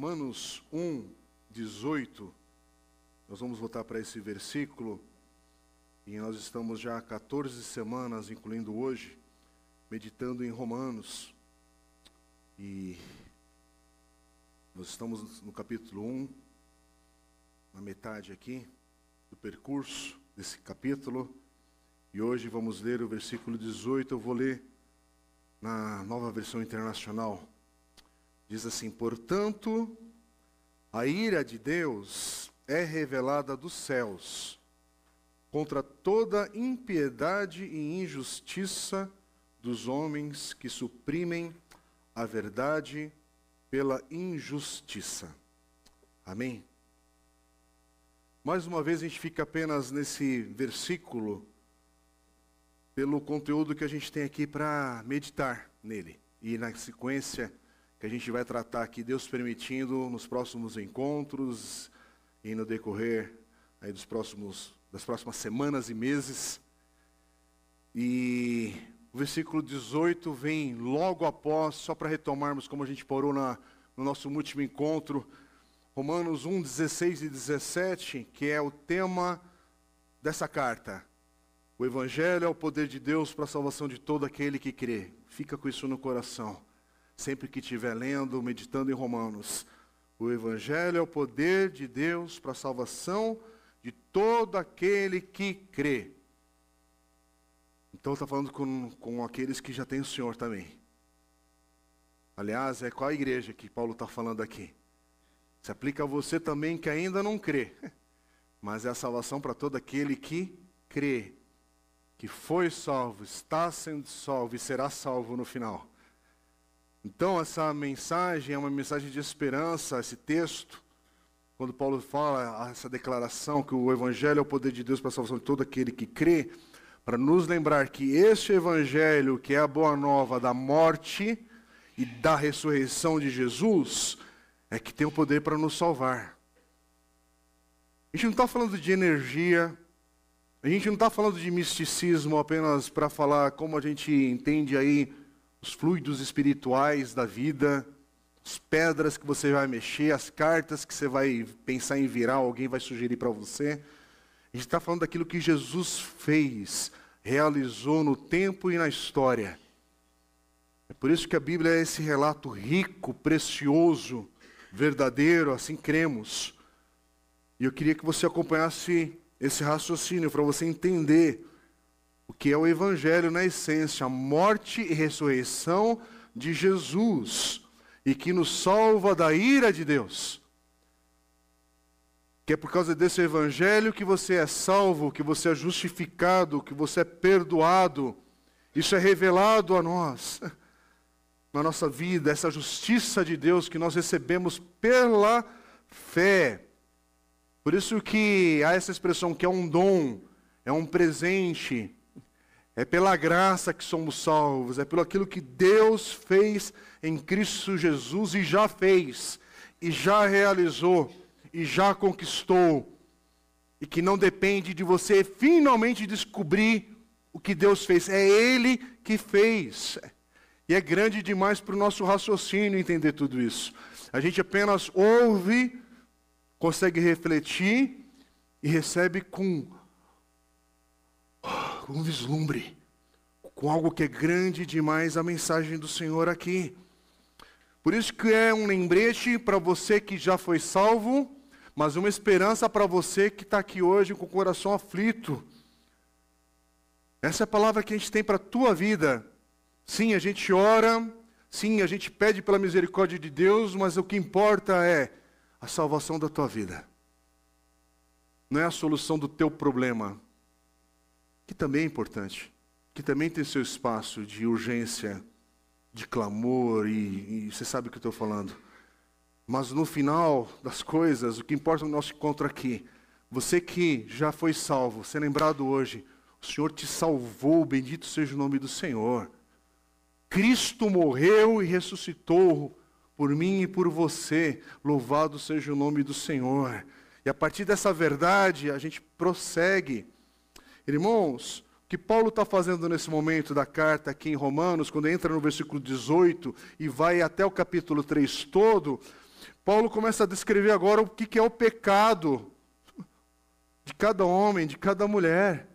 Romanos 1, 18, nós vamos voltar para esse versículo, e nós estamos já há 14 semanas, incluindo hoje, meditando em Romanos. E nós estamos no capítulo 1, na metade aqui do percurso desse capítulo, e hoje vamos ler o versículo 18, eu vou ler na nova versão internacional. Diz assim: Portanto, a ira de Deus é revelada dos céus contra toda impiedade e injustiça dos homens que suprimem a verdade pela injustiça. Amém? Mais uma vez a gente fica apenas nesse versículo pelo conteúdo que a gente tem aqui para meditar nele. E na sequência que a gente vai tratar aqui, Deus permitindo, nos próximos encontros e no decorrer aí dos próximos, das próximas semanas e meses. E o versículo 18 vem logo após, só para retomarmos como a gente parou na, no nosso último encontro, Romanos 1, 16 e 17, que é o tema dessa carta. O Evangelho é o poder de Deus para a salvação de todo aquele que crê. Fica com isso no coração sempre que estiver lendo, meditando em Romanos. O Evangelho é o poder de Deus para a salvação de todo aquele que crê. Então está falando com, com aqueles que já têm o Senhor também. Aliás, é qual a igreja que Paulo está falando aqui? Se aplica a você também que ainda não crê. Mas é a salvação para todo aquele que crê, que foi salvo, está sendo salvo e será salvo no final. Então, essa mensagem é uma mensagem de esperança, esse texto, quando Paulo fala essa declaração que o Evangelho é o poder de Deus para a salvação de todo aquele que crê, para nos lembrar que este Evangelho, que é a boa nova da morte e da ressurreição de Jesus, é que tem o poder para nos salvar. A gente não está falando de energia, a gente não está falando de misticismo apenas para falar como a gente entende aí os fluidos espirituais da vida, as pedras que você vai mexer, as cartas que você vai pensar em virar, alguém vai sugerir para você. A gente está falando daquilo que Jesus fez, realizou no tempo e na história. É por isso que a Bíblia é esse relato rico, precioso, verdadeiro, assim cremos. E eu queria que você acompanhasse esse raciocínio para você entender o que é o Evangelho na essência, a morte e ressurreição de Jesus, e que nos salva da ira de Deus. Que é por causa desse Evangelho que você é salvo, que você é justificado, que você é perdoado. Isso é revelado a nós, na nossa vida, essa justiça de Deus que nós recebemos pela fé. Por isso que há essa expressão que é um dom, é um presente, é pela graça que somos salvos, é pelo aquilo que Deus fez em Cristo Jesus e já fez, e já realizou, e já conquistou, e que não depende de você finalmente descobrir o que Deus fez, é Ele que fez. E é grande demais para o nosso raciocínio entender tudo isso. A gente apenas ouve, consegue refletir e recebe com com um vislumbre, com algo que é grande demais a mensagem do Senhor aqui. Por isso que é um lembrete para você que já foi salvo, mas uma esperança para você que está aqui hoje com o coração aflito. Essa é a palavra que a gente tem para a tua vida. Sim, a gente ora, sim, a gente pede pela misericórdia de Deus, mas o que importa é a salvação da tua vida. Não é a solução do teu problema, que também é importante, que também tem seu espaço de urgência, de clamor, e, e você sabe o que eu estou falando. Mas no final das coisas, o que importa no nosso encontro aqui, você que já foi salvo, ser lembrado hoje, o Senhor te salvou, bendito seja o nome do Senhor. Cristo morreu e ressuscitou por mim e por você, louvado seja o nome do Senhor. E a partir dessa verdade, a gente prossegue Irmãos, o que Paulo está fazendo nesse momento da carta aqui em Romanos, quando entra no versículo 18 e vai até o capítulo 3 todo, Paulo começa a descrever agora o que é o pecado de cada homem, de cada mulher.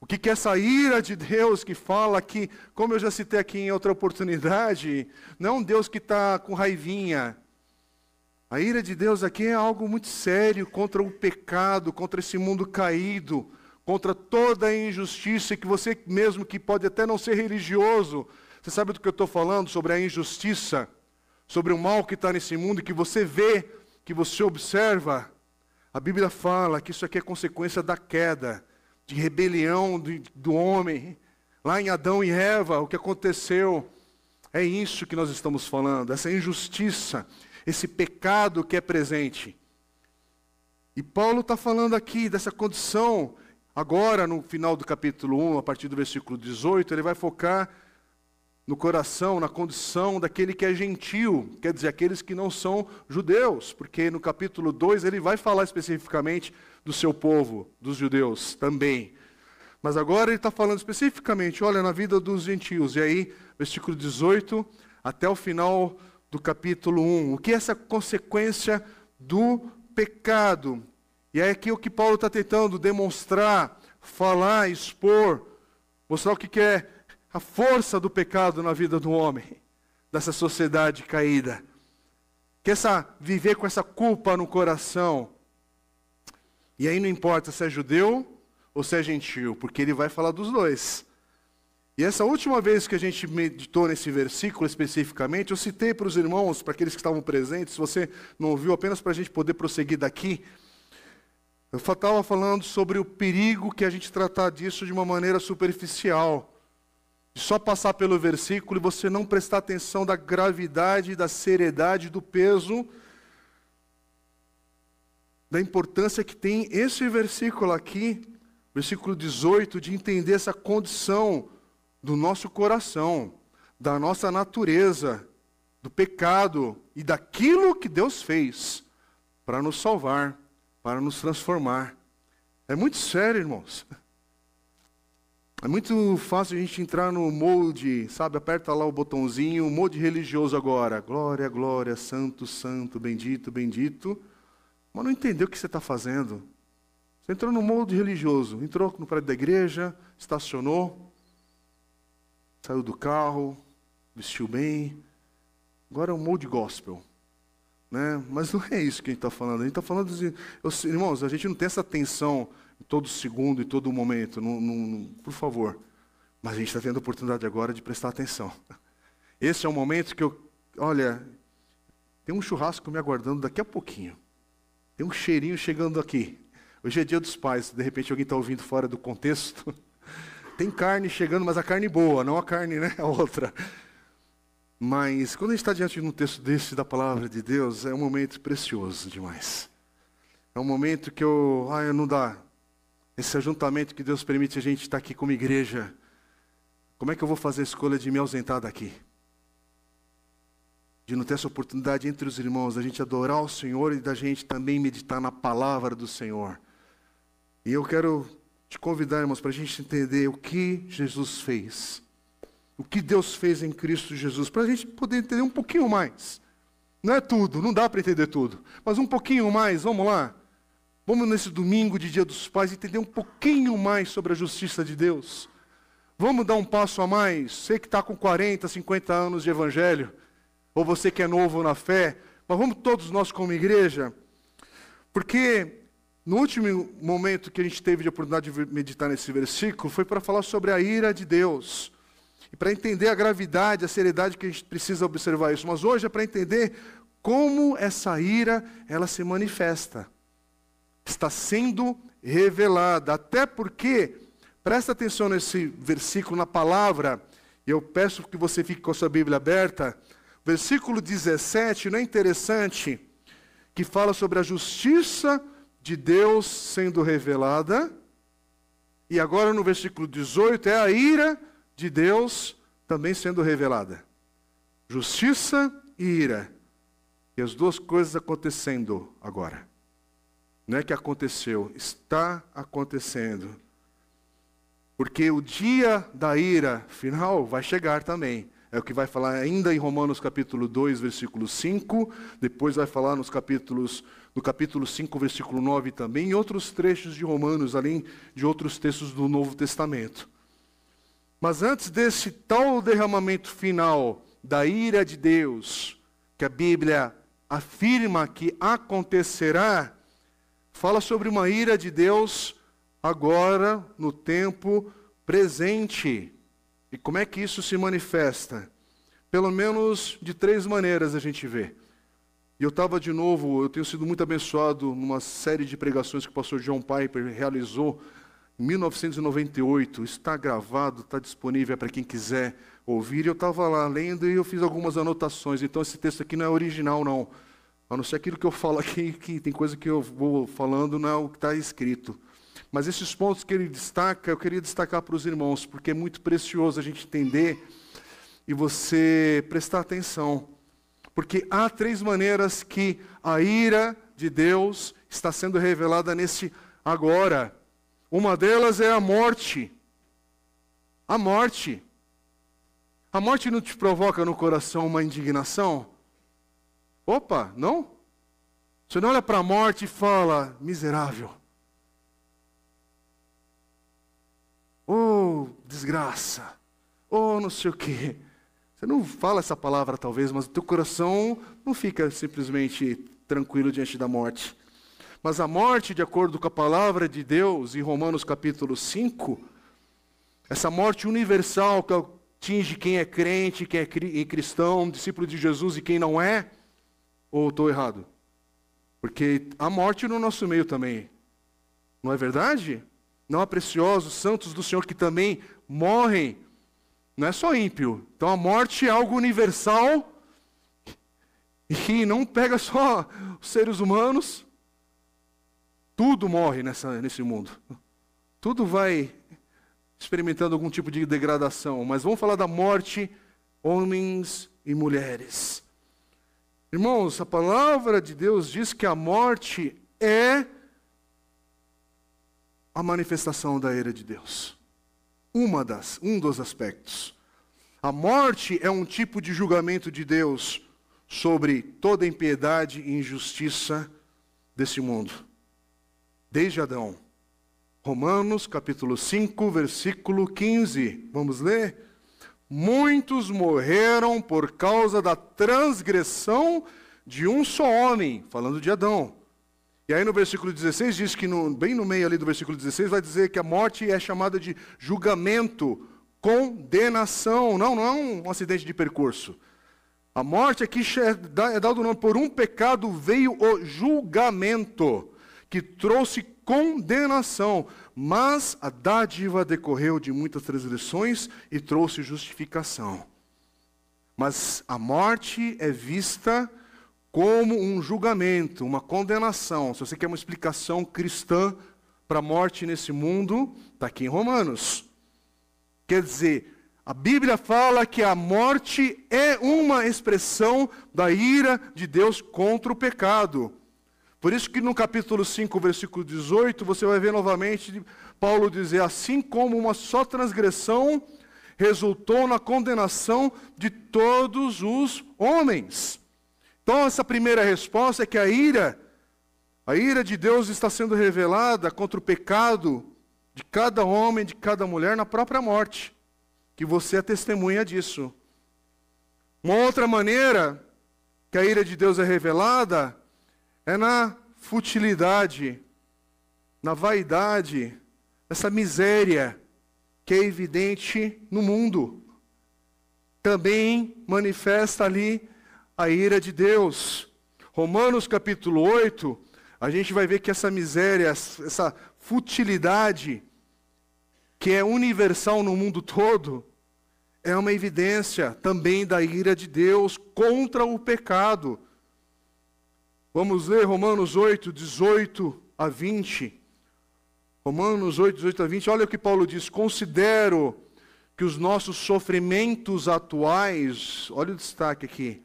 O que é essa ira de Deus que fala que, como eu já citei aqui em outra oportunidade, não é um Deus que está com raivinha. A ira de Deus aqui é algo muito sério contra o pecado, contra esse mundo caído, contra toda a injustiça que você mesmo que pode até não ser religioso, você sabe do que eu estou falando sobre a injustiça, sobre o mal que está nesse mundo, que você vê, que você observa. A Bíblia fala que isso aqui é consequência da queda, de rebelião do homem. Lá em Adão e Eva, o que aconteceu é isso que nós estamos falando, essa injustiça, esse pecado que é presente. E Paulo está falando aqui dessa condição, agora no final do capítulo 1, a partir do versículo 18, ele vai focar no coração, na condição daquele que é gentil, quer dizer, aqueles que não são judeus, porque no capítulo 2 ele vai falar especificamente do seu povo, dos judeus também. Mas agora ele está falando especificamente, olha, na vida dos gentios. E aí, versículo 18 até o final do capítulo 1. O que é essa consequência do pecado? E é aqui o que Paulo está tentando demonstrar, falar, expor, mostrar o que é a força do pecado na vida do homem, dessa sociedade caída. Que essa viver com essa culpa no coração. E aí não importa se é judeu ou se é gentil, porque ele vai falar dos dois. E essa última vez que a gente meditou nesse versículo especificamente, eu citei para os irmãos, para aqueles que estavam presentes, se você não ouviu, apenas para a gente poder prosseguir daqui. Eu estava falando sobre o perigo que a gente tratar disso de uma maneira superficial. De só passar pelo versículo e você não prestar atenção da gravidade, da seriedade, do peso, da importância que tem esse versículo aqui, versículo 18, de entender essa condição do nosso coração, da nossa natureza, do pecado e daquilo que Deus fez para nos salvar, para nos transformar. É muito sério, irmãos. É muito fácil a gente entrar no molde, sabe? Aperta lá o botãozinho, molde religioso agora. Glória, glória, santo, santo, bendito, bendito. Mas não entendeu o que você está fazendo. Você entrou no molde religioso, entrou no prédio da igreja, estacionou, saiu do carro, vestiu bem. Agora é um molde gospel. Né? Mas não é isso que a gente está falando. A gente está falando, de, irmãos, a gente não tem essa tensão todo segundo e todo momento, não, não, por favor. Mas a gente está tendo a oportunidade agora de prestar atenção. Esse é o momento que eu, olha, tem um churrasco me aguardando daqui a pouquinho. Tem um cheirinho chegando aqui. Hoje é dia dos pais, de repente alguém está ouvindo fora do contexto. Tem carne chegando, mas a carne boa, não a carne, né? A outra. Mas quando a gente está diante de um texto desse da palavra de Deus, é um momento precioso demais. É um momento que eu, ah, não dá, esse ajuntamento que Deus permite a gente estar aqui como igreja, como é que eu vou fazer a escolha de me ausentar daqui? De não ter essa oportunidade entre os irmãos, da gente adorar o Senhor e da gente também meditar na palavra do Senhor. E eu quero te convidar, irmãos, para a gente entender o que Jesus fez. O que Deus fez em Cristo Jesus, para a gente poder entender um pouquinho mais. Não é tudo, não dá para entender tudo, mas um pouquinho mais, vamos lá. Vamos nesse domingo de Dia dos Pais entender um pouquinho mais sobre a justiça de Deus. Vamos dar um passo a mais. Você que está com 40, 50 anos de evangelho, ou você que é novo na fé, mas vamos todos nós como igreja, porque no último momento que a gente teve de oportunidade de meditar nesse versículo, foi para falar sobre a ira de Deus. E para entender a gravidade, a seriedade que a gente precisa observar isso. Mas hoje é para entender como essa ira ela se manifesta está sendo revelada. Até porque, presta atenção nesse versículo, na palavra, e eu peço que você fique com a sua Bíblia aberta. Versículo 17, não é interessante? Que fala sobre a justiça de Deus sendo revelada. E agora no versículo 18 é a ira de Deus também sendo revelada. Justiça e ira. E as duas coisas acontecendo agora. Não é que aconteceu, está acontecendo. Porque o dia da ira final vai chegar também. É o que vai falar ainda em Romanos capítulo 2, versículo 5, depois vai falar nos capítulos no capítulo 5, versículo 9 também, e outros trechos de Romanos, além de outros textos do Novo Testamento. Mas antes desse tal derramamento final da ira de Deus, que a Bíblia afirma que acontecerá, fala sobre uma ira de Deus agora, no tempo presente. E como é que isso se manifesta? Pelo menos de três maneiras a gente vê. E eu estava de novo, eu tenho sido muito abençoado numa série de pregações que o pastor John Piper realizou 1998. Está gravado, está disponível para quem quiser ouvir. Eu estava lá lendo e eu fiz algumas anotações. Então esse texto aqui não é original, não. A não ser aquilo que eu falo aqui, que tem coisa que eu vou falando, não é o que está escrito. Mas esses pontos que ele destaca, eu queria destacar para os irmãos, porque é muito precioso a gente entender e você prestar atenção. Porque há três maneiras que a ira de Deus está sendo revelada nesse agora. Uma delas é a morte. A morte. A morte não te provoca no coração uma indignação? Opa, não? Você não olha para a morte e fala, miserável. Oh, desgraça. Oh, não sei o quê. Você não fala essa palavra talvez, mas o teu coração não fica simplesmente tranquilo diante da morte. Mas a morte, de acordo com a palavra de Deus, em Romanos capítulo 5, essa morte universal que atinge quem é crente, quem é cristão, discípulo de Jesus e quem não é, ou estou errado? Porque há morte no nosso meio também. Não é verdade? Não há preciosos santos do Senhor que também morrem. Não é só ímpio. Então a morte é algo universal e não pega só os seres humanos. Tudo morre nessa, nesse mundo. Tudo vai experimentando algum tipo de degradação. Mas vamos falar da morte, homens e mulheres. Irmãos, a palavra de Deus diz que a morte é a manifestação da ira de Deus. Uma das, um dos aspectos. A morte é um tipo de julgamento de Deus sobre toda impiedade e injustiça desse mundo. Desde Adão. Romanos capítulo 5, versículo 15. Vamos ler? muitos morreram por causa da transgressão de um só homem, falando de Adão. E aí no versículo 16 diz que, no, bem no meio ali do versículo 16, vai dizer que a morte é chamada de julgamento, condenação. Não, não é um acidente de percurso. A morte aqui é, dado nome por um pecado veio o julgamento, que trouxe condenação. Mas a dádiva decorreu de muitas transgressões e trouxe justificação. Mas a morte é vista como um julgamento, uma condenação. Se você quer uma explicação cristã para a morte nesse mundo, está aqui em Romanos. Quer dizer, a Bíblia fala que a morte é uma expressão da ira de Deus contra o pecado. Por isso que no capítulo 5, versículo 18, você vai ver novamente Paulo dizer, assim como uma só transgressão resultou na condenação de todos os homens. Então essa primeira resposta é que a ira, a ira de Deus está sendo revelada contra o pecado de cada homem, de cada mulher na própria morte. Que você é testemunha disso. Uma outra maneira que a ira de Deus é revelada é na futilidade, na vaidade, essa miséria que é evidente no mundo. Também manifesta ali a ira de Deus. Romanos capítulo 8, a gente vai ver que essa miséria, essa futilidade, que é universal no mundo todo, é uma evidência também da ira de Deus contra o pecado. Vamos ler Romanos 8, 18 a 20. Romanos 8, 18 a 20, olha o que Paulo diz: Considero que os nossos sofrimentos atuais, olha o destaque aqui,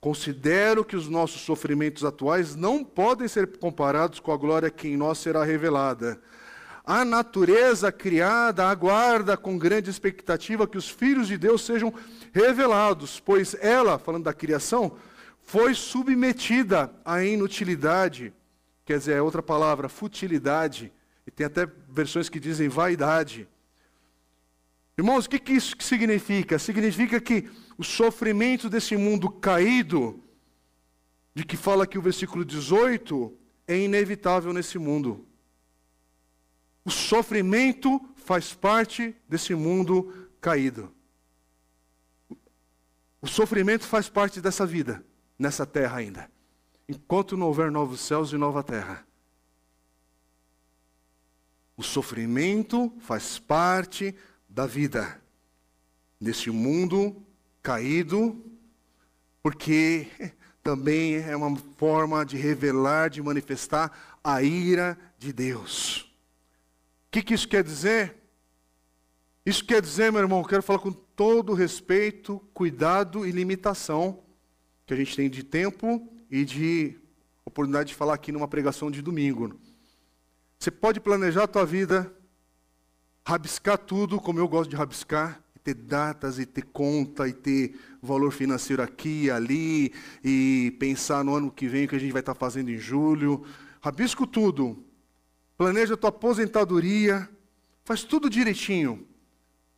considero que os nossos sofrimentos atuais não podem ser comparados com a glória que em nós será revelada. a natureza criada aguarda com grande expectativa que os filhos de Deus sejam revelados, pois ela, falando da criação, foi submetida à inutilidade, quer dizer, é outra palavra, futilidade, e tem até versões que dizem vaidade. Irmãos, o que, que isso significa? Significa que o sofrimento desse mundo caído, de que fala aqui o versículo 18, é inevitável nesse mundo. O sofrimento faz parte desse mundo caído. O sofrimento faz parte dessa vida, nessa terra ainda. Enquanto não houver novos céus e nova terra. O sofrimento faz parte da vida nesse mundo caído, porque também é uma forma de revelar, de manifestar a ira de Deus. O que, que isso quer dizer? Isso quer dizer, meu irmão, quero falar com todo respeito, cuidado e limitação que a gente tem de tempo e de oportunidade de falar aqui numa pregação de domingo. Você pode planejar a tua vida, rabiscar tudo, como eu gosto de rabiscar, ter datas e ter conta e ter valor financeiro aqui e ali e pensar no ano que vem o que a gente vai estar fazendo em julho. Rabisco tudo. Planeja a tua aposentadoria, faz tudo direitinho.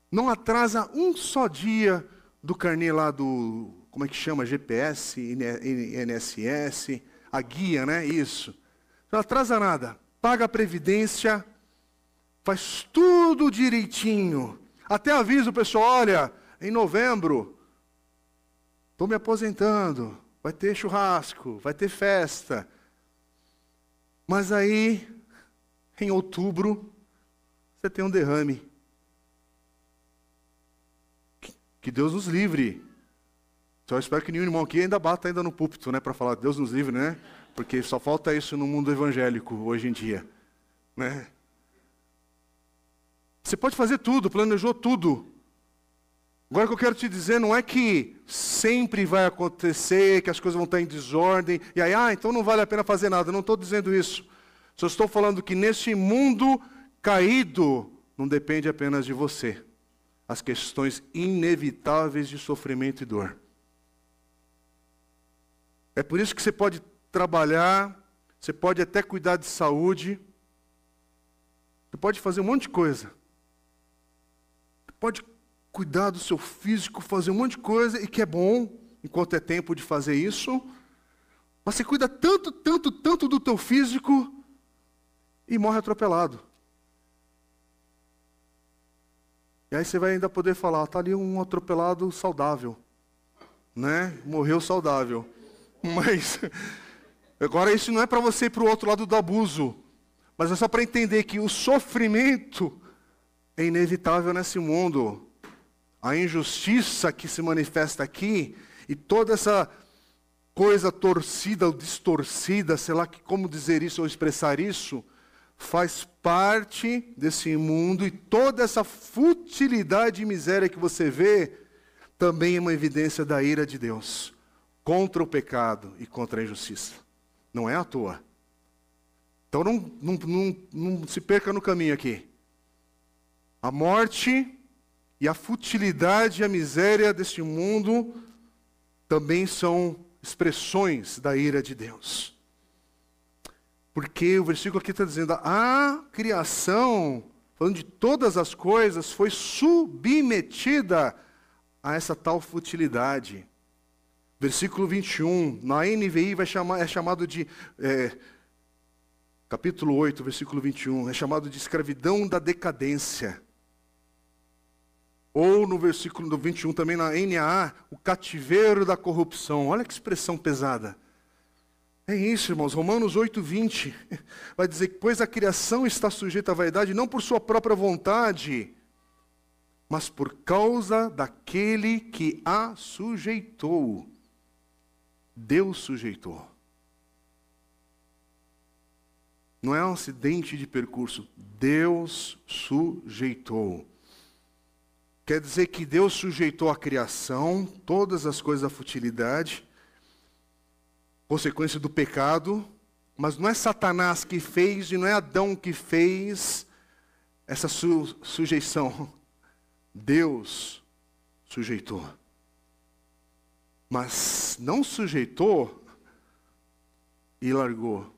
Não atrasa um só dia do carnê lá do, como é que chama? GPS, INSS, a guia, né? Isso. Não atrasa nada. Paga a previdência, faz tudo direitinho. Até avisa o pessoal, olha, em novembro, estou me aposentando, vai ter churrasco, vai ter festa. Mas aí, em outubro, você tem um derrame. Que Deus nos livre. Só espero que nenhum irmão aqui ainda bata ainda no púlpito, né, para falar Deus nos livre, né? Porque só falta isso no mundo evangélico hoje em dia, né? Você pode fazer tudo, planejou tudo. Agora o que eu quero te dizer não é que sempre vai acontecer, que as coisas vão estar em desordem, e aí, ah, então não vale a pena fazer nada. Não estou dizendo isso. Só estou falando que nesse mundo caído, não depende apenas de você as questões inevitáveis de sofrimento e dor. É por isso que você pode trabalhar, você pode até cuidar de saúde, você pode fazer um monte de coisa. Você pode cuidar do seu físico, fazer um monte de coisa, e que é bom, enquanto é tempo de fazer isso. Mas você cuida tanto, tanto, tanto do teu físico e morre atropelado. E aí você vai ainda poder falar, está ali um atropelado saudável. Né? Morreu saudável. Mas agora isso não é para você ir para o outro lado do abuso. Mas é só para entender que o sofrimento é inevitável nesse mundo. A injustiça que se manifesta aqui e toda essa coisa torcida ou distorcida, sei lá como dizer isso ou expressar isso, faz parte desse mundo e toda essa futilidade e miséria que você vê também é uma evidência da ira de Deus contra o pecado e contra a injustiça. Não é à toa. Então não, não, não, não se perca no caminho aqui. A morte e a futilidade e a miséria deste mundo também são expressões da ira de Deus. Porque o versículo aqui está dizendo: a criação, falando de todas as coisas, foi submetida a essa tal futilidade. Versículo 21, na NVI vai chamar, é chamado de. É, capítulo 8, versículo 21, é chamado de escravidão da decadência. Ou no versículo 21, também na NAA, o cativeiro da corrupção. Olha que expressão pesada. É isso, irmãos. Romanos 8, 20 vai dizer que, pois a criação está sujeita à vaidade, não por sua própria vontade, mas por causa daquele que a sujeitou. Deus sujeitou. Não é um acidente de percurso. Deus sujeitou. Quer dizer que Deus sujeitou a criação, todas as coisas da futilidade, consequência do pecado, mas não é Satanás que fez e não é Adão que fez, essa su sujeição, Deus sujeitou. Mas não sujeitou e largou.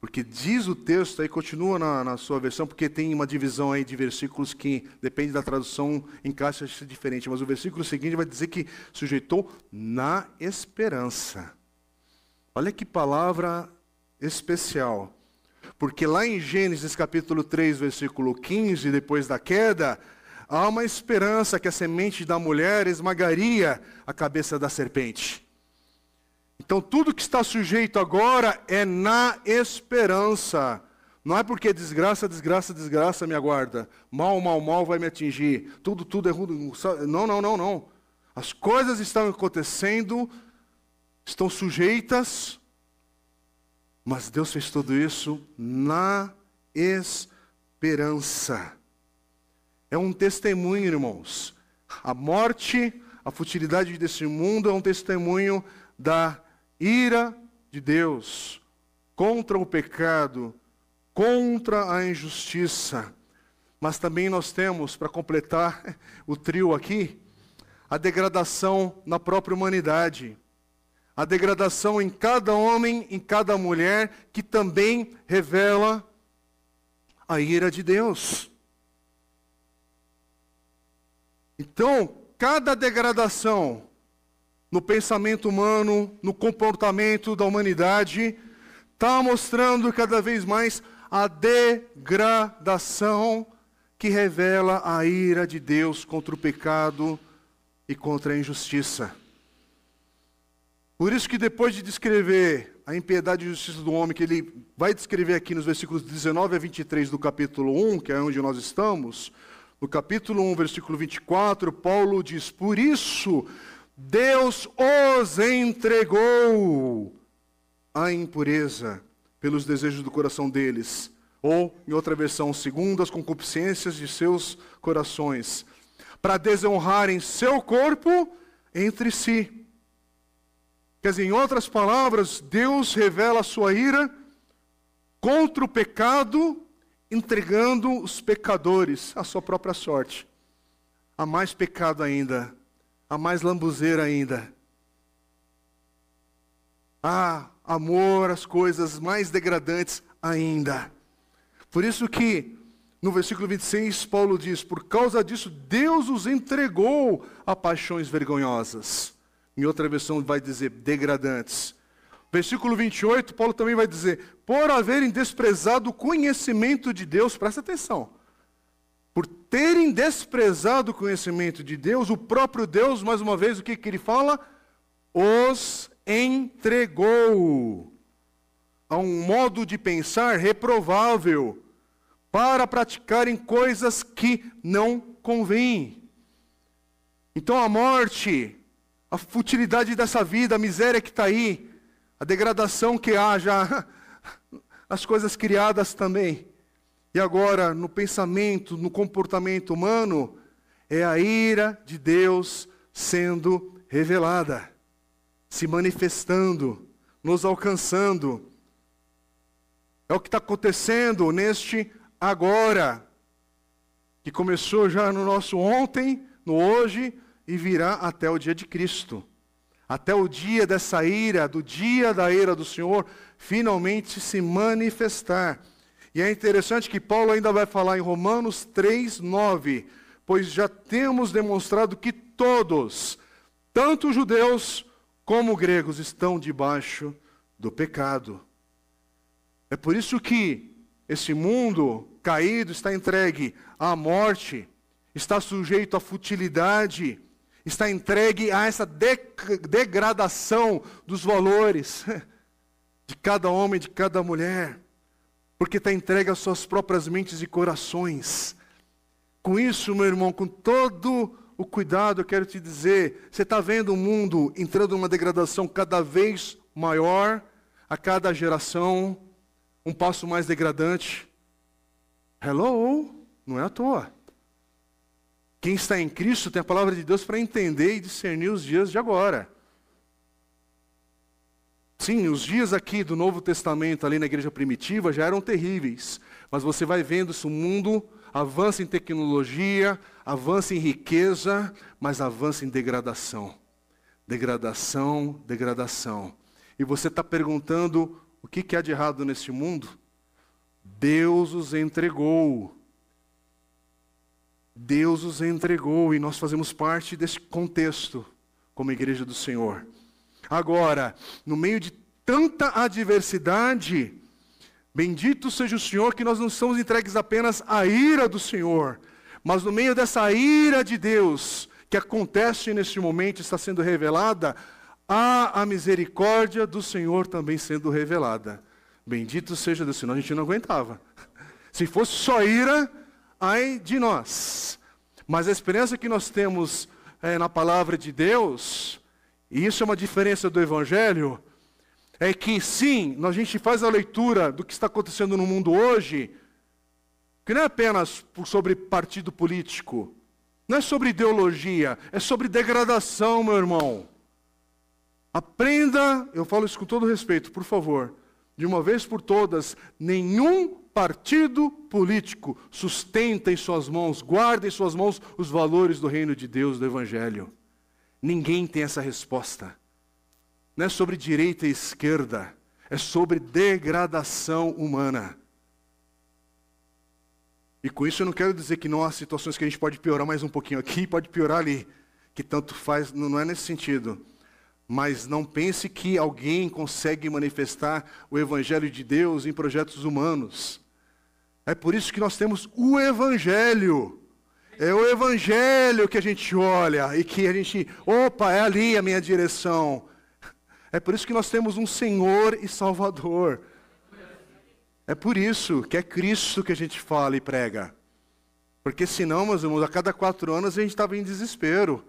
Porque diz o texto, aí continua na, na, sua versão, porque tem uma divisão aí de versículos que, depende da tradução, encaixa-se diferente. Mas o versículo seguinte vai dizer que sujeitou na esperança. Olha que palavra especial. Porque lá em Gênesis capítulo 3, versículo 15, depois da queda, há uma esperança que a semente da mulher esmagaria a cabeça da serpente. Então, tudo que está sujeito agora é na esperança. Não é porque desgraça, desgraça, desgraça me aguarda. Mal, mal, mal vai me atingir. Tudo, tudo é ruim. Não, não, não, não. As coisas estão acontecendo, estão sujeitas, mas Deus fez tudo isso na esperança. É um testemunho, irmãos. A morte, a futilidade desse mundo é um testemunho da ira de Deus contra o pecado, contra a injustiça. Mas também nós temos, para completar o trio aqui, a degradação na própria humanidade. A degradação em cada homem, em cada mulher, que também revela a ira de Deus. Então, cada degradação no pensamento humano, no comportamento da humanidade, está mostrando cada vez mais a degradação que revela a ira de Deus contra o pecado e contra a injustiça. Por isso que depois de descrever a impiedade e justiça do homem, que ele vai descrever aqui nos versículos 19 a 23 do capítulo 1, que é onde nós estamos, no capítulo 1, versículo 24, Paulo diz: Por isso Deus os entregou à impureza pelos desejos do coração deles, ou, em outra versão, segundo as concupiscências de seus corações, para desonrarem seu corpo entre si. Quer dizer, em outras palavras, Deus revela a sua ira contra o pecado, entregando os pecadores à sua própria sorte. Há mais pecado ainda a mais lambuzeira ainda. Ah, amor às coisas mais degradantes ainda. Por isso que no versículo 26 Paulo diz: "Por causa disso Deus os entregou a paixões vergonhosas". Em outra versão vai dizer degradantes. Versículo 28, Paulo também vai dizer: "Por haverem desprezado o conhecimento de Deus", presta atenção por terem desprezado o conhecimento de Deus, o próprio Deus, mais uma vez, o que, que ele fala? Os entregou a um modo de pensar reprovável para praticarem coisas que não convêm. Então a morte, a futilidade dessa vida, a miséria que está aí, a degradação que há já, as coisas criadas também e agora, no pensamento, no comportamento humano, é a ira de Deus sendo revelada, se manifestando, nos alcançando. É o que está acontecendo neste agora, que começou já no nosso ontem, no hoje e virá até o dia de Cristo. Até o dia dessa ira, do dia da ira do Senhor, finalmente se manifestar. E é interessante que Paulo ainda vai falar em Romanos 3, 9, pois já temos demonstrado que todos, tanto judeus como gregos, estão debaixo do pecado. É por isso que esse mundo caído está entregue à morte, está sujeito à futilidade, está entregue a essa degradação dos valores de cada homem, de cada mulher porque está entregue às suas próprias mentes e corações. Com isso, meu irmão, com todo o cuidado, eu quero te dizer: você está vendo o mundo entrando numa degradação cada vez maior, a cada geração, um passo mais degradante. Hello, não é à toa. Quem está em Cristo tem a palavra de Deus para entender e discernir os dias de agora. Sim, os dias aqui do Novo Testamento, ali na igreja primitiva, já eram terríveis. Mas você vai vendo isso, o mundo avança em tecnologia, avança em riqueza, mas avança em degradação. Degradação, degradação. E você está perguntando o que, que há de errado nesse mundo? Deus os entregou. Deus os entregou e nós fazemos parte desse contexto como igreja do Senhor. Agora, no meio de tanta adversidade, bendito seja o Senhor que nós não estamos entregues apenas à ira do Senhor, mas no meio dessa ira de Deus que acontece neste momento, está sendo revelada, há a misericórdia do Senhor também sendo revelada. Bendito seja Deus, senão a gente não aguentava. Se fosse só ira, ai de nós. Mas a experiência que nós temos é, na palavra de Deus, e isso é uma diferença do Evangelho, é que sim, a gente faz a leitura do que está acontecendo no mundo hoje, que não é apenas sobre partido político, não é sobre ideologia, é sobre degradação, meu irmão. Aprenda, eu falo isso com todo respeito, por favor, de uma vez por todas, nenhum partido político sustenta em suas mãos, guarda em suas mãos os valores do reino de Deus, do Evangelho. Ninguém tem essa resposta. Não é sobre direita e esquerda, é sobre degradação humana. E com isso eu não quero dizer que não há situações que a gente pode piorar mais um pouquinho aqui, pode piorar ali, que tanto faz, não é nesse sentido. Mas não pense que alguém consegue manifestar o Evangelho de Deus em projetos humanos. É por isso que nós temos o Evangelho. É o Evangelho que a gente olha e que a gente, opa, é ali a minha direção. É por isso que nós temos um Senhor e Salvador. É por isso que é Cristo que a gente fala e prega. Porque senão, meus irmãos, a cada quatro anos a gente estava em desespero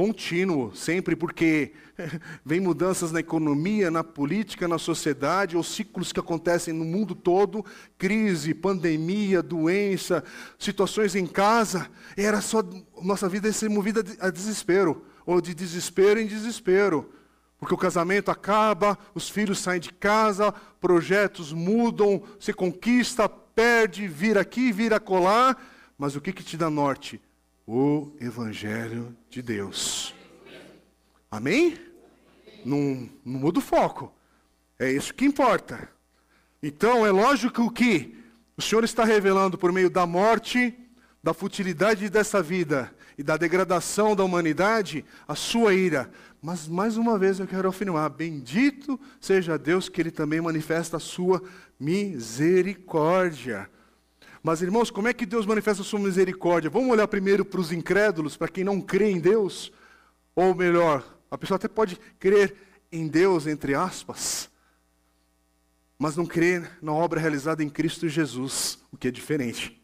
contínuo, sempre, porque vem mudanças na economia, na política, na sociedade, ou ciclos que acontecem no mundo todo, crise, pandemia, doença, situações em casa, era só nossa vida ser movida a desespero, ou de desespero em desespero. Porque o casamento acaba, os filhos saem de casa, projetos mudam, se conquista, perde, vira aqui, vira colar, mas o que, que te dá norte? O Evangelho de Deus. Amém? Não, não muda o foco. É isso que importa. Então, é lógico que o Senhor está revelando por meio da morte, da futilidade dessa vida e da degradação da humanidade a sua ira. Mas, mais uma vez, eu quero afirmar: bendito seja Deus que Ele também manifesta a sua misericórdia. Mas, irmãos, como é que Deus manifesta a sua misericórdia? Vamos olhar primeiro para os incrédulos, para quem não crê em Deus? Ou melhor, a pessoa até pode crer em Deus, entre aspas, mas não crer na obra realizada em Cristo Jesus, o que é diferente.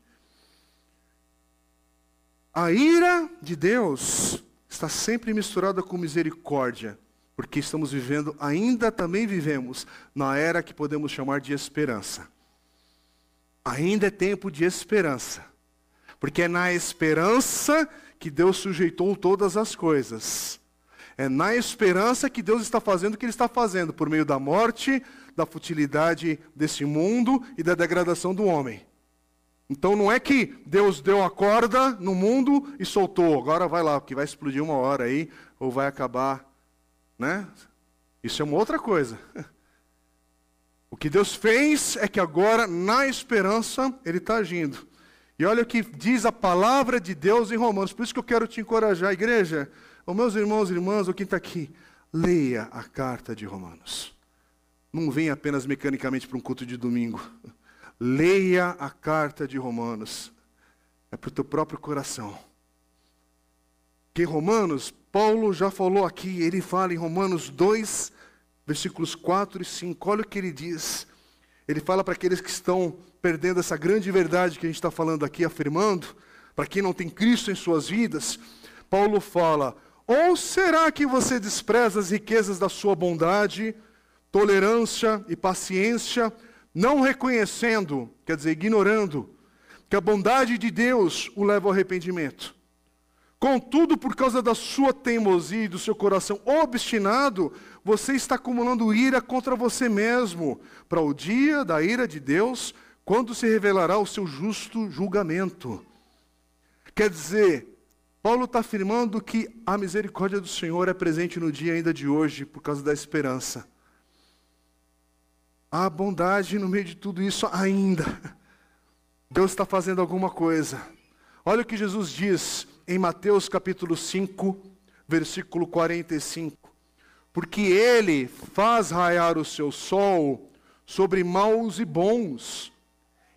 A ira de Deus está sempre misturada com misericórdia, porque estamos vivendo, ainda também vivemos, na era que podemos chamar de esperança ainda é tempo de esperança. Porque é na esperança que Deus sujeitou todas as coisas. É na esperança que Deus está fazendo o que Ele está fazendo, por meio da morte, da futilidade desse mundo e da degradação do homem. Então não é que Deus deu a corda no mundo e soltou, agora vai lá, porque vai explodir uma hora aí, ou vai acabar. Né? Isso é uma outra coisa. O que Deus fez é que agora, na esperança, Ele está agindo. E olha o que diz a palavra de Deus em Romanos. Por isso que eu quero te encorajar, igreja, os meus irmãos e irmãs, ou quem está aqui, leia a carta de Romanos. Não venha apenas mecanicamente para um culto de domingo. Leia a carta de Romanos. É para o teu próprio coração. Que Romanos, Paulo já falou aqui, ele fala em Romanos 2, versículos 4 e 5, olha o que ele diz. Ele fala para aqueles que estão perdendo essa grande verdade que a gente está falando aqui, afirmando, para quem não tem Cristo em suas vidas. Paulo fala: Ou será que você despreza as riquezas da sua bondade, tolerância e paciência, não reconhecendo, quer dizer, ignorando, que a bondade de Deus o leva ao arrependimento? Contudo, por causa da sua teimosia e do seu coração obstinado, você está acumulando ira contra você mesmo, para o dia da ira de Deus, quando se revelará o seu justo julgamento. Quer dizer, Paulo está afirmando que a misericórdia do Senhor é presente no dia ainda de hoje por causa da esperança. Há bondade no meio de tudo isso ainda. Deus está fazendo alguma coisa. Olha o que Jesus diz em Mateus capítulo 5, versículo 45. Porque ele faz raiar o seu sol sobre maus e bons,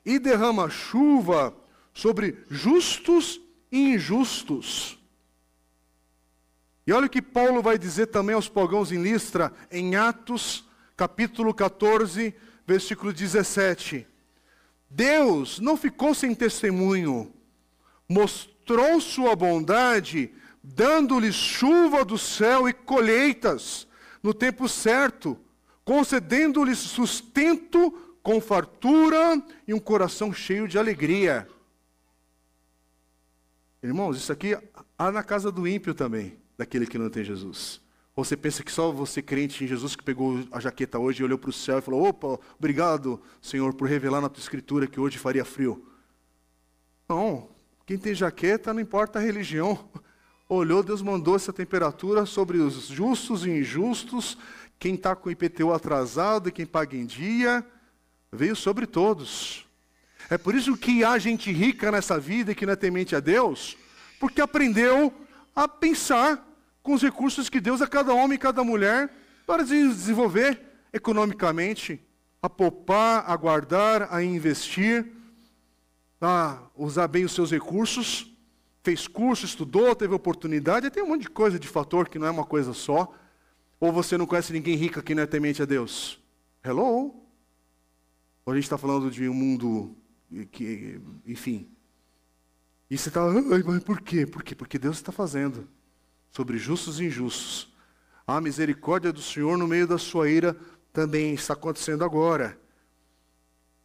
e derrama chuva sobre justos e injustos. E olha o que Paulo vai dizer também aos pagãos em Listra, em Atos, capítulo 14, versículo 17. Deus não ficou sem testemunho, mostrou sua bondade, dando-lhes chuva do céu e colheitas no tempo certo, concedendo-lhes sustento com fartura e um coração cheio de alegria. Irmãos, isso aqui há na casa do ímpio também, daquele que não tem Jesus. Ou você pensa que só você crente em Jesus que pegou a jaqueta hoje e olhou para o céu e falou: opa, obrigado, Senhor, por revelar na tua escritura que hoje faria frio. Não, quem tem jaqueta, não importa a religião. Olhou, Deus mandou essa temperatura sobre os justos e injustos, quem está com o IPTU atrasado e quem paga em dia, veio sobre todos. É por isso que há gente rica nessa vida e que não é temente a Deus, porque aprendeu a pensar com os recursos que Deus a cada homem e cada mulher para desenvolver economicamente, a poupar, a guardar, a investir, a usar bem os seus recursos. Fez curso, estudou, teve oportunidade, tem um monte de coisa de fator que não é uma coisa só. Ou você não conhece ninguém rico que não é temente a Deus? Hello? Ou a gente está falando de um mundo que, enfim. E você está, mas por quê? Por quê? Porque Deus está fazendo sobre justos e injustos. A misericórdia do Senhor no meio da sua ira também está acontecendo agora.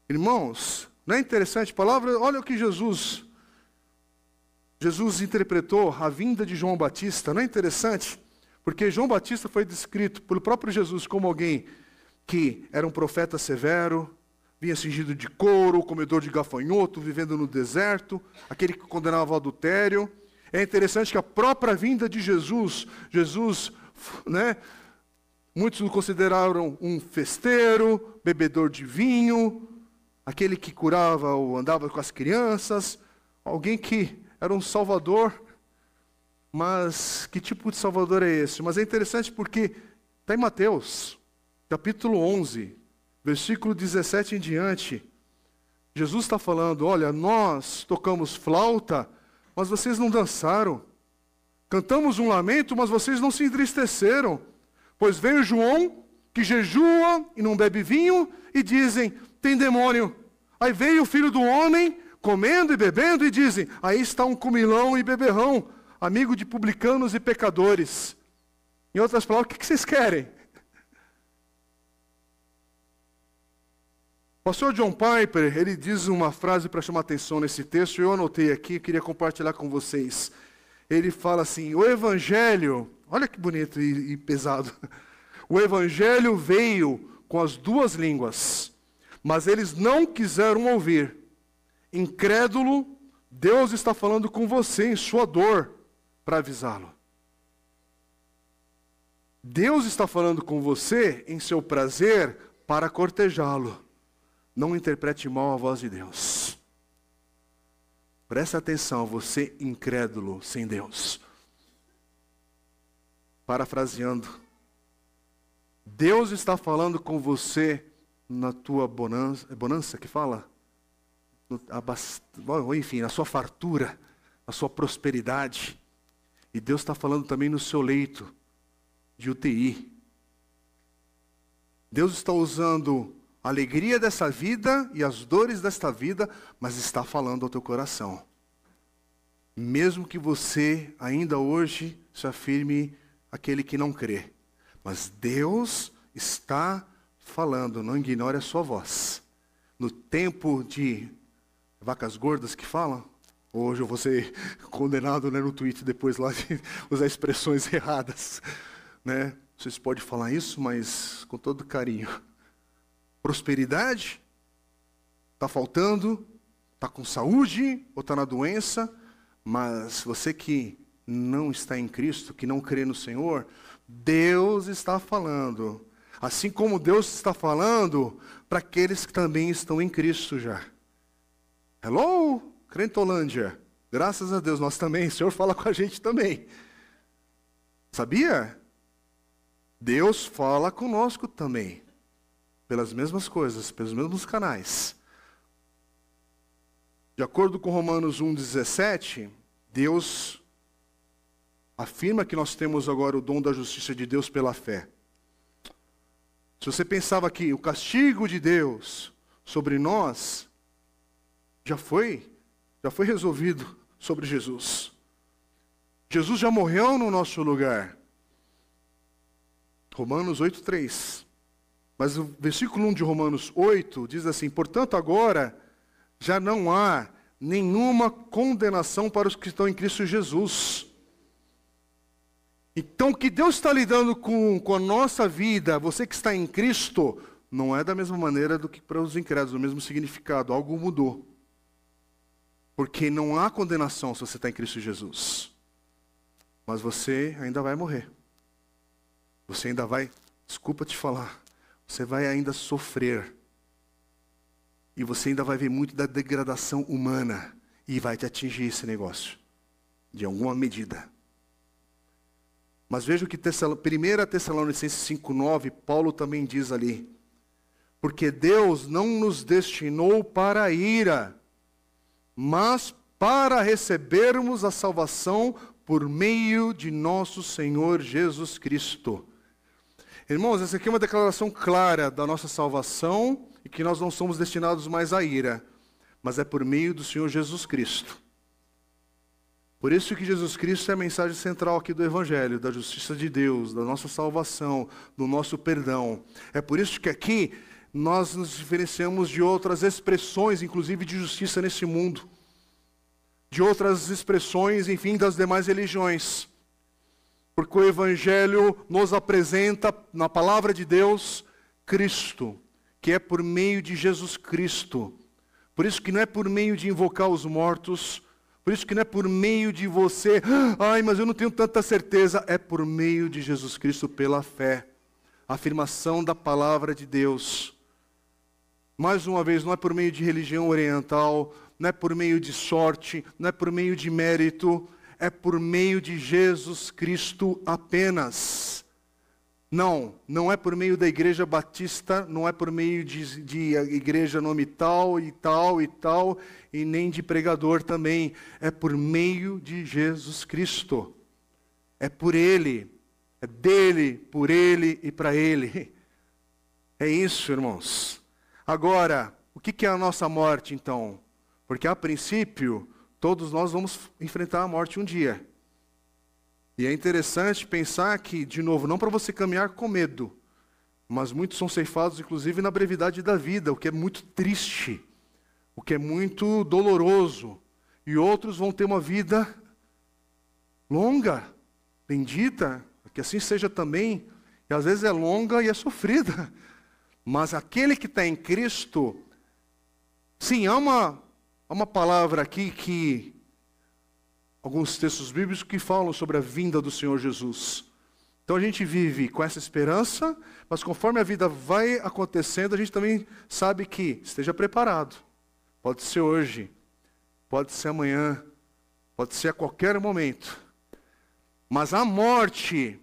Irmãos, não é interessante palavra? Olha o que Jesus Jesus interpretou a vinda de João Batista, não é interessante? Porque João Batista foi descrito pelo próprio Jesus como alguém que era um profeta severo, vinha cingido de couro, comedor de gafanhoto, vivendo no deserto, aquele que condenava o adultério. É interessante que a própria vinda de Jesus, Jesus, né, muitos o consideraram um festeiro, bebedor de vinho, aquele que curava ou andava com as crianças, alguém que era um salvador. Mas que tipo de salvador é esse? Mas é interessante porque está em Mateus, capítulo 11, versículo 17 em diante. Jesus está falando: olha, nós tocamos flauta mas vocês não dançaram. Cantamos um lamento, mas vocês não se entristeceram. Pois veio João, que jejua e não bebe vinho, e dizem: tem demônio. Aí veio o filho do homem, comendo e bebendo, e dizem: aí está um comilão e beberrão, amigo de publicanos e pecadores. Em outras palavras, o que vocês querem? O pastor John Piper, ele diz uma frase para chamar atenção nesse texto, eu anotei aqui, queria compartilhar com vocês. Ele fala assim: o evangelho, olha que bonito e, e pesado. O evangelho veio com as duas línguas, mas eles não quiseram ouvir. Incrédulo, Deus está falando com você em sua dor para avisá-lo. Deus está falando com você em seu prazer para cortejá-lo. Não interprete mal a voz de Deus. Presta atenção, você incrédulo sem Deus. Parafraseando, Deus está falando com você na tua bonança, é bonança que fala? Enfim, na sua fartura, na sua prosperidade. E Deus está falando também no seu leito de UTI. Deus está usando a alegria dessa vida e as dores desta vida, mas está falando ao teu coração. Mesmo que você ainda hoje se afirme aquele que não crê, mas Deus está falando, não ignore a sua voz. No tempo de vacas gordas que falam, hoje eu vou ser condenado né, no tweet depois lá de usar expressões erradas. Né? Vocês podem falar isso, mas com todo carinho prosperidade, está faltando, está com saúde ou está na doença, mas você que não está em Cristo, que não crê no Senhor, Deus está falando. Assim como Deus está falando para aqueles que também estão em Cristo já. Hello, Crentolândia. Graças a Deus, nós também. O Senhor fala com a gente também. Sabia? Deus fala conosco também. Pelas mesmas coisas, pelos mesmos canais. De acordo com Romanos 1,17, Deus afirma que nós temos agora o dom da justiça de Deus pela fé. Se você pensava que o castigo de Deus sobre nós já foi, já foi resolvido sobre Jesus. Jesus já morreu no nosso lugar. Romanos 8:3. Mas o versículo 1 de Romanos 8 diz assim: "Portanto, agora já não há nenhuma condenação para os que estão em Cristo Jesus." Então, o que Deus está lidando com, com a nossa vida, você que está em Cristo, não é da mesma maneira do que para os incrédulos, o mesmo significado, algo mudou. Porque não há condenação se você está em Cristo Jesus. Mas você ainda vai morrer. Você ainda vai, desculpa te falar, você vai ainda sofrer. E você ainda vai ver muito da degradação humana. E vai te atingir esse negócio, de alguma medida. Mas veja o que 1 Tessalonicenses 5,9, Paulo também diz ali. Porque Deus não nos destinou para a ira, mas para recebermos a salvação por meio de nosso Senhor Jesus Cristo. Irmãos, essa aqui é uma declaração clara da nossa salvação e que nós não somos destinados mais à ira, mas é por meio do Senhor Jesus Cristo. Por isso que Jesus Cristo é a mensagem central aqui do Evangelho, da justiça de Deus, da nossa salvação, do nosso perdão. É por isso que aqui nós nos diferenciamos de outras expressões, inclusive de justiça nesse mundo, de outras expressões, enfim, das demais religiões. Porque o Evangelho nos apresenta, na palavra de Deus, Cristo, que é por meio de Jesus Cristo. Por isso que não é por meio de invocar os mortos, por isso que não é por meio de você, ai, mas eu não tenho tanta certeza, é por meio de Jesus Cristo pela fé. A afirmação da palavra de Deus. Mais uma vez, não é por meio de religião oriental, não é por meio de sorte, não é por meio de mérito, é por meio de Jesus Cristo apenas. Não, não é por meio da igreja batista, não é por meio de, de igreja nome tal e tal e tal, e nem de pregador também. É por meio de Jesus Cristo. É por Ele, é dele, por Ele e para Ele. É isso, irmãos. Agora, o que é a nossa morte então? Porque a princípio, todos nós vamos enfrentar a morte um dia. E é interessante pensar que, de novo, não para você caminhar com medo, mas muitos são ceifados, inclusive, na brevidade da vida, o que é muito triste, o que é muito doloroso. E outros vão ter uma vida longa, bendita, que assim seja também, e às vezes é longa e é sofrida. Mas aquele que está em Cristo, sim, há uma, há uma palavra aqui que alguns textos bíblicos que falam sobre a vinda do Senhor Jesus. Então a gente vive com essa esperança, mas conforme a vida vai acontecendo, a gente também sabe que esteja preparado. Pode ser hoje, pode ser amanhã, pode ser a qualquer momento. Mas a morte,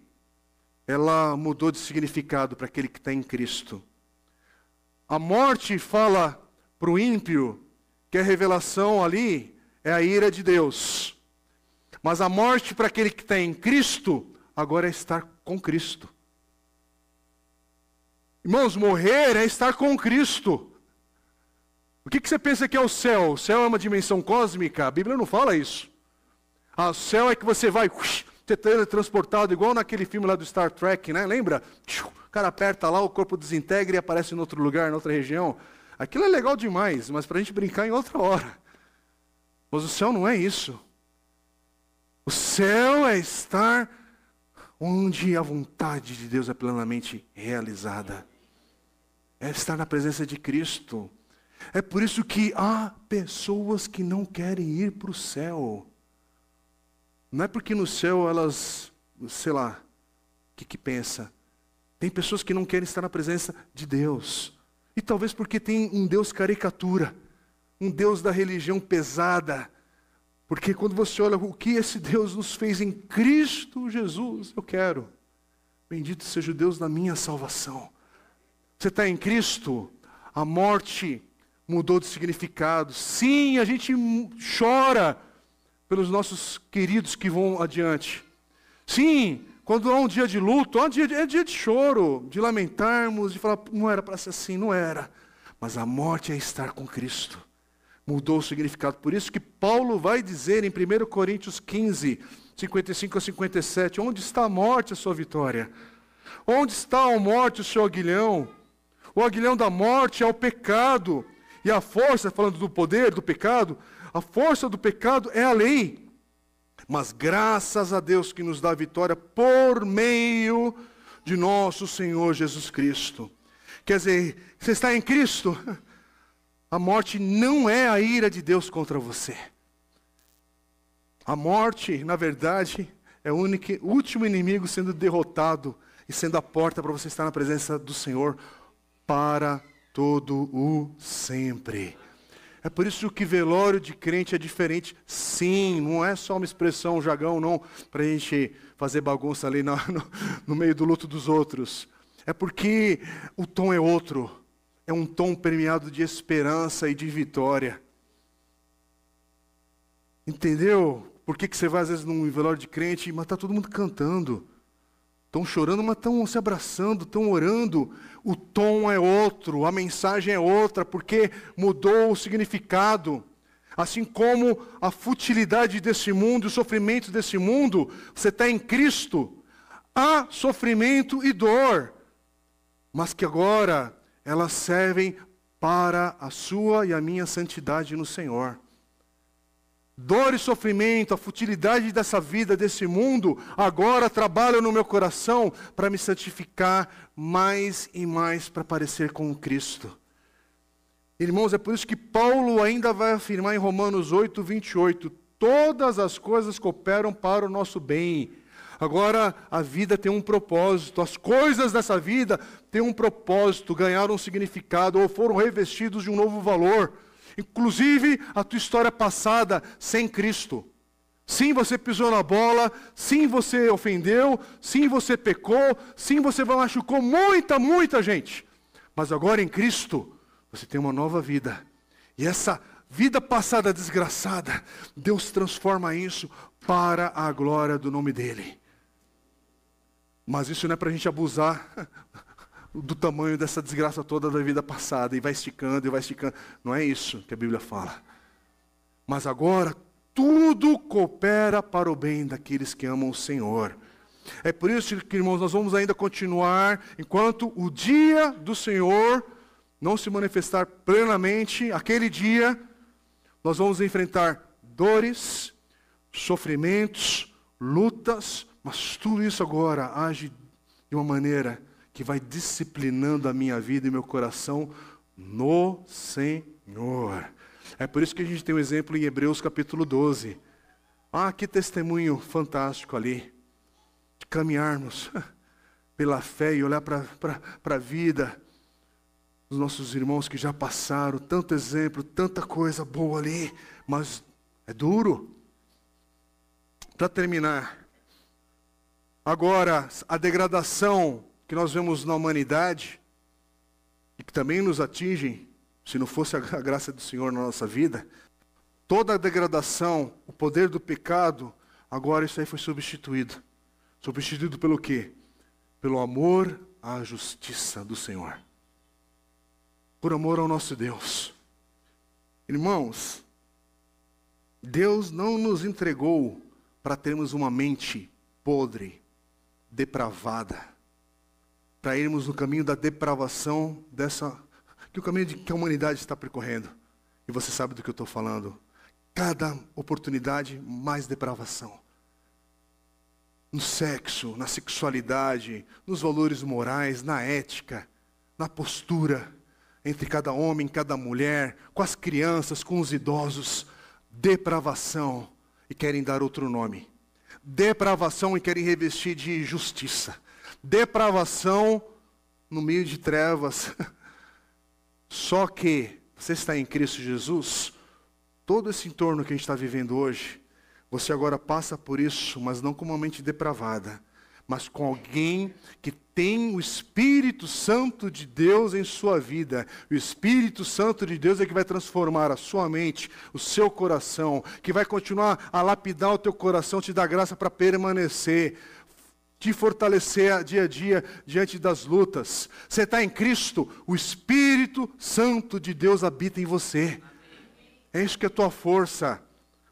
ela mudou de significado para aquele que está em Cristo. A morte fala para o ímpio que a revelação ali é a ira de Deus. Mas a morte para aquele que está em Cristo, agora é estar com Cristo. Irmãos, morrer é estar com Cristo. O que, que você pensa que é o céu? O céu é uma dimensão cósmica? A Bíblia não fala isso. Ah, o céu é que você vai ser teletransportado, igual naquele filme lá do Star Trek, né? Lembra? Cara aperta lá, o corpo desintegra e aparece em outro lugar, em outra região. Aquilo é legal demais, mas para a gente brincar em outra hora. Mas o céu não é isso. O céu é estar onde a vontade de Deus é plenamente realizada. É estar na presença de Cristo. É por isso que há pessoas que não querem ir para o céu. Não é porque no céu elas, sei lá, o que, que pensa? Tem pessoas que não querem estar na presença de Deus. E talvez porque tem um Deus caricatura, um Deus da religião pesada. Porque quando você olha o que esse Deus nos fez em Cristo Jesus, eu quero. Bendito seja o Deus da minha salvação. Você está em Cristo, a morte mudou de significado. Sim, a gente chora pelos nossos queridos que vão adiante. Sim, quando há um dia de luto, é dia de, é dia de choro, de lamentarmos, de falar, não era para ser assim, não era. Mas a morte é estar com Cristo. Mudou o significado. Por isso que Paulo vai dizer em 1 Coríntios 15, 55 a 57, onde está a morte, a sua vitória? Onde está a morte, o seu aguilhão? O aguilhão da morte é o pecado. E a força, falando do poder do pecado, a força do pecado é a lei. Mas graças a Deus que nos dá vitória por meio de nosso Senhor Jesus Cristo. Quer dizer, você está em Cristo, a morte não é a ira de Deus contra você. A morte, na verdade, é o único, último inimigo sendo derrotado e sendo a porta para você estar na presença do Senhor para todo o sempre. É por isso que velório de crente é diferente. Sim, não é só uma expressão jagão, não, para a gente fazer bagunça ali no, no, no meio do luto dos outros. É porque o tom é outro. É um tom permeado de esperança e de vitória. Entendeu? Por que, que você vai às vezes num velório de crente, mas está todo mundo cantando? Estão chorando, mas estão se abraçando, estão orando. O tom é outro, a mensagem é outra, porque mudou o significado. Assim como a futilidade desse mundo, os sofrimentos desse mundo, você está em Cristo. Há sofrimento e dor, mas que agora elas servem para a sua e a minha santidade no Senhor dor e sofrimento, a futilidade dessa vida, desse mundo, agora trabalham no meu coração para me santificar mais e mais para parecer com Cristo. Irmãos, é por isso que Paulo ainda vai afirmar em Romanos 8, 28, todas as coisas cooperam para o nosso bem. Agora a vida tem um propósito, as coisas dessa vida têm um propósito, ganharam um significado ou foram revestidos de um novo valor inclusive a tua história passada sem Cristo. Sim, você pisou na bola, sim, você ofendeu, sim, você pecou, sim, você machucou muita, muita gente. Mas agora em Cristo, você tem uma nova vida. E essa vida passada desgraçada, Deus transforma isso para a glória do nome dEle. Mas isso não é para a gente abusar do tamanho dessa desgraça toda da vida passada, e vai esticando, e vai esticando. Não é isso que a Bíblia fala. Mas agora, tudo coopera para o bem daqueles que amam o Senhor. É por isso que, irmãos, nós vamos ainda continuar, enquanto o dia do Senhor não se manifestar plenamente, aquele dia, nós vamos enfrentar dores, sofrimentos, lutas, mas tudo isso agora age de uma maneira que vai disciplinando a minha vida e meu coração no Senhor. É por isso que a gente tem um exemplo em Hebreus capítulo 12. Ah, que testemunho fantástico ali. De caminharmos pela fé e olhar para a vida dos nossos irmãos que já passaram. Tanto exemplo, tanta coisa boa ali. Mas é duro. Para terminar. Agora, a degradação que nós vemos na humanidade e que também nos atingem, se não fosse a graça do Senhor na nossa vida, toda a degradação, o poder do pecado, agora isso aí foi substituído. Substituído pelo quê? Pelo amor à justiça do Senhor. Por amor ao nosso Deus. Irmãos, Deus não nos entregou para termos uma mente podre, depravada para irmos no caminho da depravação dessa que o caminho de, que a humanidade está percorrendo. E você sabe do que eu estou falando. Cada oportunidade, mais depravação. No sexo, na sexualidade, nos valores morais, na ética, na postura. entre cada homem, cada mulher, com as crianças, com os idosos. Depravação e querem dar outro nome. Depravação e querem revestir de justiça. Depravação no meio de trevas. Só que você está em Cristo Jesus, todo esse entorno que a gente está vivendo hoje, você agora passa por isso, mas não com uma mente depravada mas com alguém que tem o Espírito Santo de Deus em sua vida. O Espírito Santo de Deus é que vai transformar a sua mente, o seu coração, que vai continuar a lapidar o teu coração, te dar graça para permanecer, te fortalecer dia a dia diante das lutas. Você está em Cristo, o Espírito Santo de Deus habita em você. É isso que é a tua força.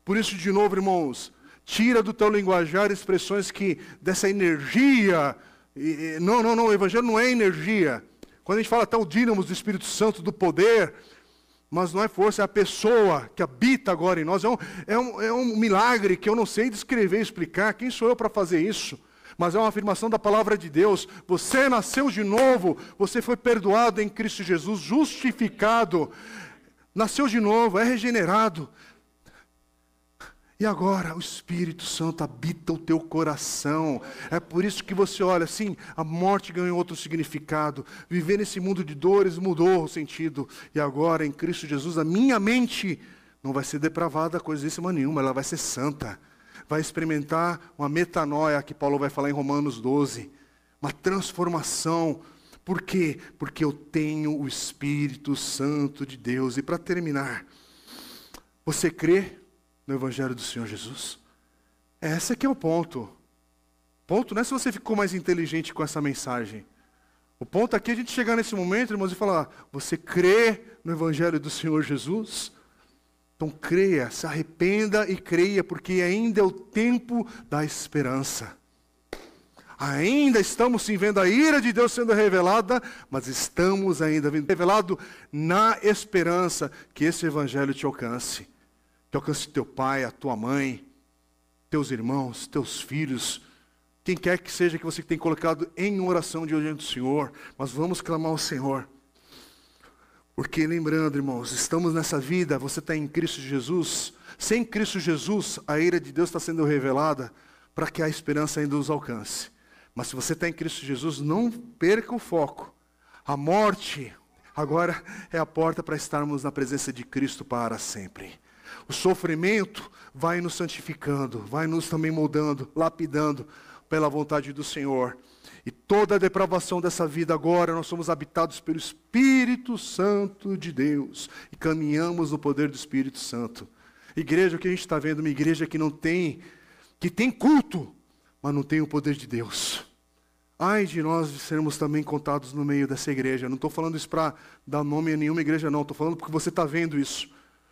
Por isso, de novo, irmãos, Tira do teu linguajar expressões que dessa energia. E, não, não, não, o evangelho não é energia. Quando a gente fala até o dínamo do Espírito Santo, do poder, mas não é força, é a pessoa que habita agora em nós. É um, é um, é um milagre que eu não sei descrever e explicar. Quem sou eu para fazer isso? Mas é uma afirmação da palavra de Deus. Você nasceu de novo, você foi perdoado em Cristo Jesus, justificado, nasceu de novo, é regenerado. E agora o Espírito Santo habita o teu coração. É por isso que você olha assim, a morte ganhou outro significado. Viver nesse mundo de dores mudou o sentido. E agora em Cristo Jesus a minha mente não vai ser depravada coisíssima nenhuma, ela vai ser santa. Vai experimentar uma metanoia que Paulo vai falar em Romanos 12, uma transformação. Por quê? Porque eu tenho o Espírito Santo de Deus. E para terminar, você crê no Evangelho do Senhor Jesus? Esse aqui é o ponto. Ponto não é se você ficou mais inteligente com essa mensagem. O ponto aqui é a gente chegar nesse momento, irmãos, e falar: você crê no Evangelho do Senhor Jesus? Então creia, se arrependa e creia, porque ainda é o tempo da esperança. Ainda estamos sim vendo a ira de Deus sendo revelada, mas estamos ainda vendo revelado na esperança que esse evangelho te alcance que alcance teu pai, a tua mãe, teus irmãos, teus filhos, quem quer que seja que você tenha colocado em oração diante do Senhor, mas vamos clamar ao Senhor. Porque lembrando, irmãos, estamos nessa vida, você está em Cristo Jesus. Sem Cristo Jesus, a ira de Deus está sendo revelada para que a esperança ainda os alcance. Mas se você está em Cristo Jesus, não perca o foco. A morte agora é a porta para estarmos na presença de Cristo para sempre. O sofrimento vai nos santificando, vai nos também moldando, lapidando pela vontade do Senhor. E toda a depravação dessa vida agora, nós somos habitados pelo Espírito Santo de Deus e caminhamos no poder do Espírito Santo. Igreja, o que a gente está vendo? Uma igreja que não tem, que tem culto, mas não tem o poder de Deus. Ai de nós sermos também contados no meio dessa igreja. Não estou falando isso para dar nome a nenhuma igreja, não. Estou falando porque você está vendo isso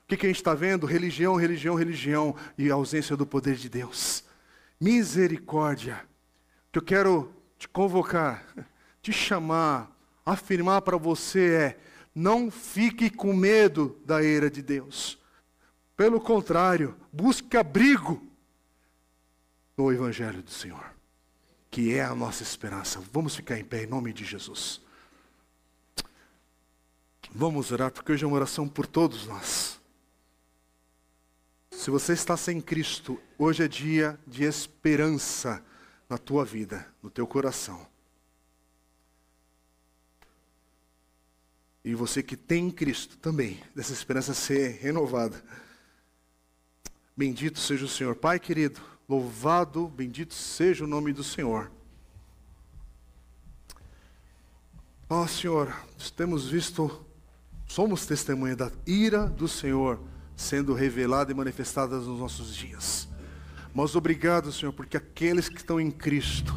que, que a gente está vendo? Religião, religião, religião e ausência do poder de Deus. Misericórdia. O que eu quero te convocar, te chamar, afirmar para você é: não fique com medo da ira de Deus. Pelo contrário, busque abrigo no Evangelho do Senhor, que é a nossa esperança. Vamos ficar em pé em nome de Jesus. Vamos orar, porque hoje é uma oração por todos nós. Se você está sem Cristo, hoje é dia de esperança na tua vida, no teu coração. E você que tem Cristo também, dessa esperança ser renovada. Bendito seja o Senhor. Pai querido, louvado, bendito seja o nome do Senhor. Ó oh, Senhor, temos visto, somos testemunha da ira do Senhor sendo revelada e manifestada nos nossos dias. Mas obrigado, Senhor, porque aqueles que estão em Cristo,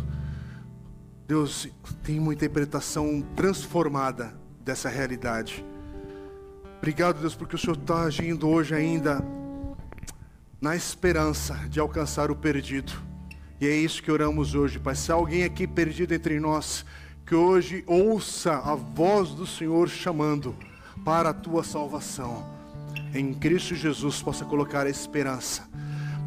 Deus tem uma interpretação transformada dessa realidade. Obrigado, Deus, porque o Senhor está agindo hoje ainda na esperança de alcançar o perdido. E é isso que oramos hoje, Pai. Se há alguém aqui perdido entre nós, que hoje ouça a voz do Senhor chamando para a tua salvação em Cristo Jesus possa colocar a esperança.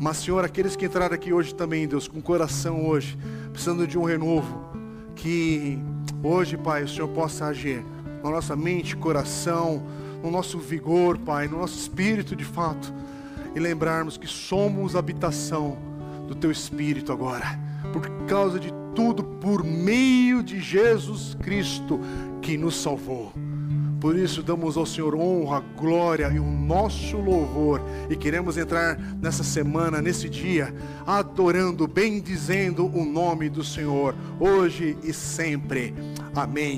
Mas, Senhor, aqueles que entraram aqui hoje também, Deus, com coração hoje, precisando de um renovo, que hoje, Pai, o Senhor possa agir na nossa mente, coração, no nosso vigor, Pai, no nosso espírito de fato, e lembrarmos que somos habitação do Teu Espírito agora, por causa de tudo, por meio de Jesus Cristo que nos salvou. Por isso damos ao Senhor honra, glória e o nosso louvor. E queremos entrar nessa semana, nesse dia, adorando, bendizendo o nome do Senhor, hoje e sempre. Amém.